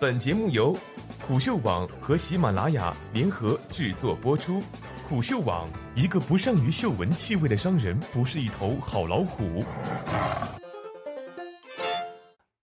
本节目由虎嗅网和喜马拉雅联合制作播出。虎嗅网：一个不善于嗅闻气味的商人，不是一头好老虎。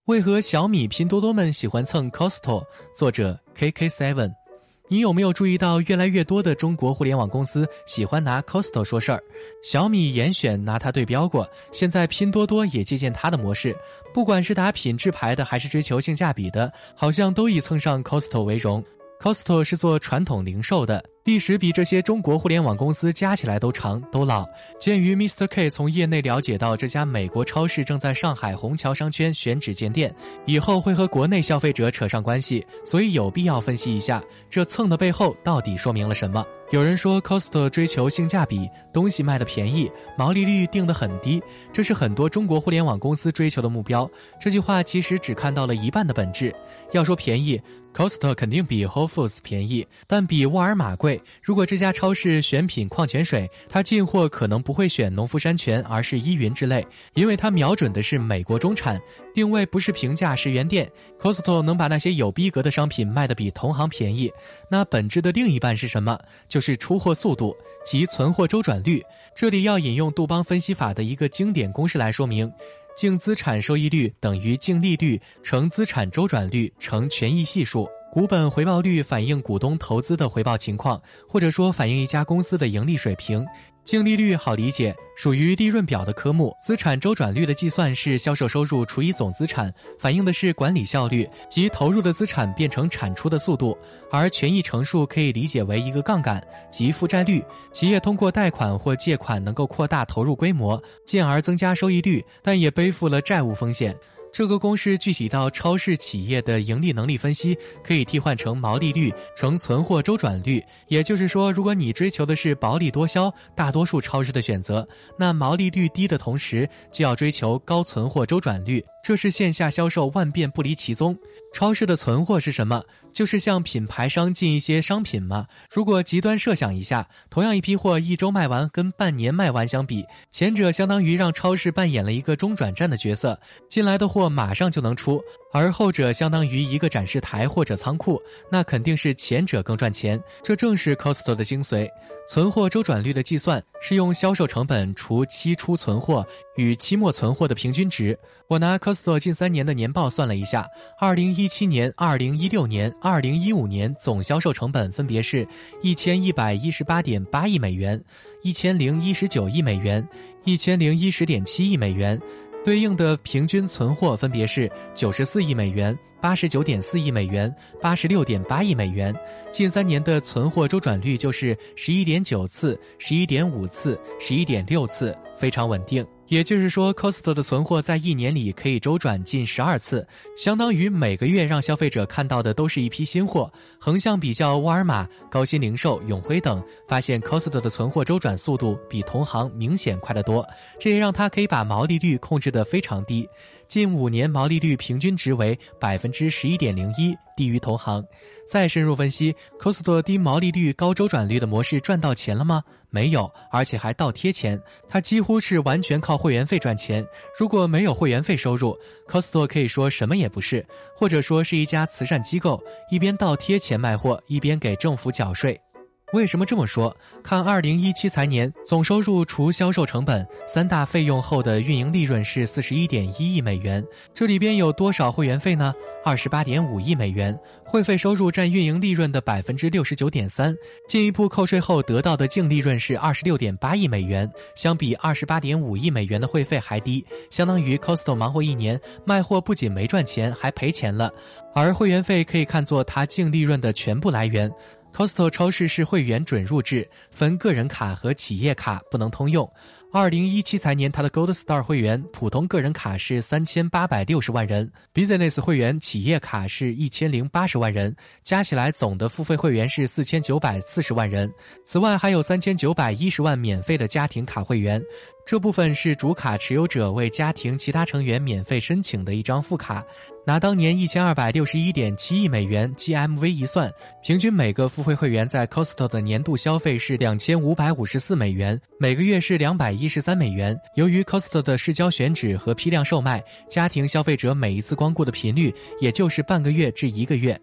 为何小米、拼多多们喜欢蹭 Costco？作者 KK Seven。你有没有注意到，越来越多的中国互联网公司喜欢拿 Costco 说事儿？小米严选拿它对标过，现在拼多多也借鉴它的模式。不管是打品质牌的，还是追求性价比的，好像都以蹭上 Costco 为荣。Costco 是做传统零售的。历史比这些中国互联网公司加起来都长都老。鉴于 Mr. K 从业内了解到这家美国超市正在上海虹桥商圈选址建店，以后会和国内消费者扯上关系，所以有必要分析一下这蹭的背后到底说明了什么。有人说 Costco 追求性价比，东西卖的便宜，毛利率定得很低，这是很多中国互联网公司追求的目标。这句话其实只看到了一半的本质。要说便宜，Costco 肯定比 Whole Foods 便宜，但比沃尔玛贵。如果这家超市选品矿泉水，它进货可能不会选农夫山泉，而是依云之类，因为它瞄准的是美国中产，定位不是平价十元店。Costco 能把那些有逼格的商品卖得比同行便宜，那本质的另一半是什么？就是出货速度及存货周转率。这里要引用杜邦分析法的一个经典公式来说明：净资产收益率等于净利率乘资产周转率乘权益系数。股本回报率反映股东投资的回报情况，或者说反映一家公司的盈利水平。净利率好理解，属于利润表的科目。资产周转率的计算是销售收入除以总资产，反映的是管理效率及投入的资产变成产出的速度。而权益乘数可以理解为一个杠杆即负债率。企业通过贷款或借款能够扩大投入规模，进而增加收益率，但也背负了债务风险。这个公式具体到超市企业的盈利能力分析，可以替换成毛利率乘存货周转率。也就是说，如果你追求的是薄利多销，大多数超市的选择，那毛利率低的同时，就要追求高存货周转率。这是线下销售万变不离其宗。超市的存货是什么？就是向品牌商进一些商品吗？如果极端设想一下，同样一批货一周卖完跟半年卖完相比，前者相当于让超市扮演了一个中转站的角色，进来的货马上就能出；而后者相当于一个展示台或者仓库，那肯定是前者更赚钱。这正是 Costco 的精髓。存货周转率的计算是用销售成本除期初存货与期末存货的平均值。我拿 Costco 近三年的年报算了一下，二零一七年、二零一六年。二零一五年总销售成本分别是一千一百一十八点八亿美元、一千零一十九亿美元、一千零一十点七亿美元，对应的平均存货分别是九十四亿美元、八十九点四亿美元、八十六点八亿美元。近三年的存货周转率就是十一点九次、十一点五次、十一点六次，非常稳定。也就是说，Costco 的存货在一年里可以周转近十二次，相当于每个月让消费者看到的都是一批新货。横向比较沃尔玛、高鑫零售、永辉等，发现 Costco 的存货周转速度比同行明显快得多，这也让它可以把毛利率控制得非常低。近五年毛利率平均值为百分之十一点零一，低于同行。再深入分析，Costco 低毛利率高周转率的模式赚到钱了吗？没有，而且还倒贴钱。它几乎是完全靠会员费赚钱。如果没有会员费收入，Costco 可以说什么也不是，或者说是一家慈善机构，一边倒贴钱卖货，一边给政府缴税。为什么这么说？看二零一七财年总收入除销售成本三大费用后的运营利润是四十一点一亿美元，这里边有多少会员费呢？二十八点五亿美元，会费收入占运营利润的百分之六十九点三，进一步扣税后得到的净利润是二十六点八亿美元，相比二十八点五亿美元的会费还低，相当于 Costco 忙活一年卖货不仅没赚钱，还赔钱了，而会员费可以看作它净利润的全部来源。Costco 超市是会员准入制，分个人卡和企业卡，不能通用。二零一七财年，它的 Gold Star 会员普通个人卡是三千八百六十万人，Business 会员企业卡是一千零八十万人，加起来总的付费会员是四千九百四十万人。此外，还有三千九百一十万免费的家庭卡会员。这部分是主卡持有者为家庭其他成员免费申请的一张副卡，拿当年一千二百六十一点七亿美元 GMV 一算，平均每个付费会员在 Costco 的年度消费是两千五百五十四美元，每个月是两百一一十三美元。由于 Costco 的市郊选址和批量售卖，家庭消费者每一次光顾的频率也就是半个月至一个月。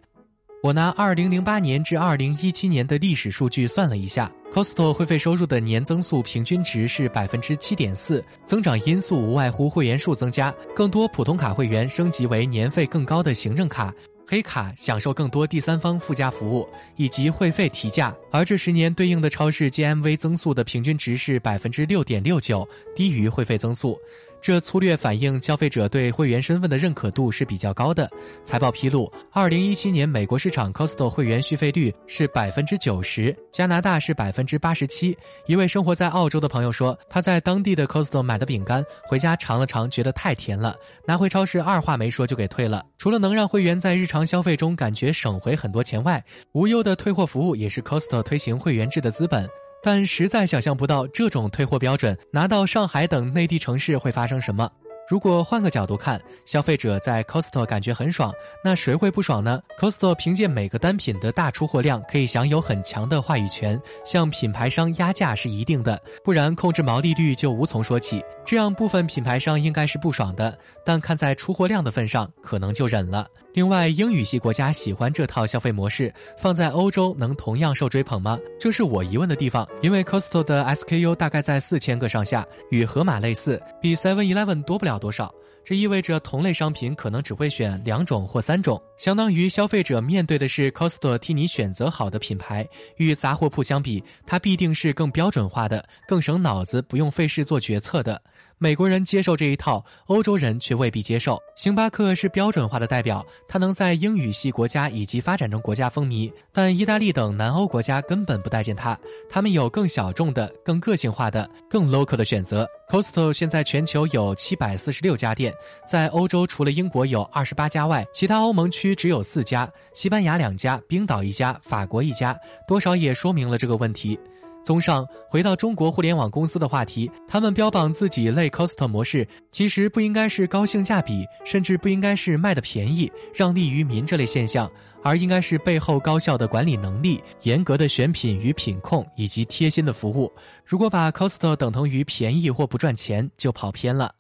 我拿二零零八年至二零一七年的历史数据算了一下，Costco 会费收入的年增速平均值是百分之七点四，增长因素无外乎会员数增加，更多普通卡会员升级为年费更高的行政卡。黑卡享受更多第三方附加服务以及会费提价，而这十年对应的超市 GMV 增速的平均值是百分之六点六九，低于会费增速。这粗略反映消费者对会员身份的认可度是比较高的。财报披露，二零一七年美国市场 Costco 会员续费率是百分之九十，加拿大是百分之八十七。一位生活在澳洲的朋友说，他在当地的 Costco 买的饼干，回家尝了尝，觉得太甜了，拿回超市二话没说就给退了。除了能让会员在日常消费中感觉省回很多钱外，无忧的退货服务也是 Costco 推行会员制的资本。但实在想象不到这种退货标准拿到上海等内地城市会发生什么。如果换个角度看，消费者在 Costco 感觉很爽，那谁会不爽呢？Costco 凭借每个单品的大出货量，可以享有很强的话语权，向品牌商压价是一定的，不然控制毛利率就无从说起。这样部分品牌商应该是不爽的，但看在出货量的份上，可能就忍了。另外，英语系国家喜欢这套消费模式，放在欧洲能同样受追捧吗？这是我疑问的地方。因为 Costco 的 SKU 大概在四千个上下，与盒马类似，比 Seven Eleven 多不了多少。这意味着同类商品可能只会选两种或三种，相当于消费者面对的是 Costco 替你选择好的品牌。与杂货铺相比，它必定是更标准化的、更省脑子、不用费事做决策的。美国人接受这一套，欧洲人却未必接受。星巴克是标准化的代表，它能在英语系国家以及发展中国家风靡，但意大利等南欧国家根本不待见它。他们有更小众的、更个性化的、更 local 的选择。Costco 现在全球有七百四十六家店，在欧洲除了英国有二十八家外，其他欧盟区只有四家，西班牙两家，冰岛一家，法国一家，多少也说明了这个问题。综上，回到中国互联网公司的话题，他们标榜自己类 cost 模式，其实不应该是高性价比，甚至不应该是卖的便宜、让利于民这类现象，而应该是背后高效的管理能力、严格的选品与品控以及贴心的服务。如果把 cost 等同于便宜或不赚钱，就跑偏了。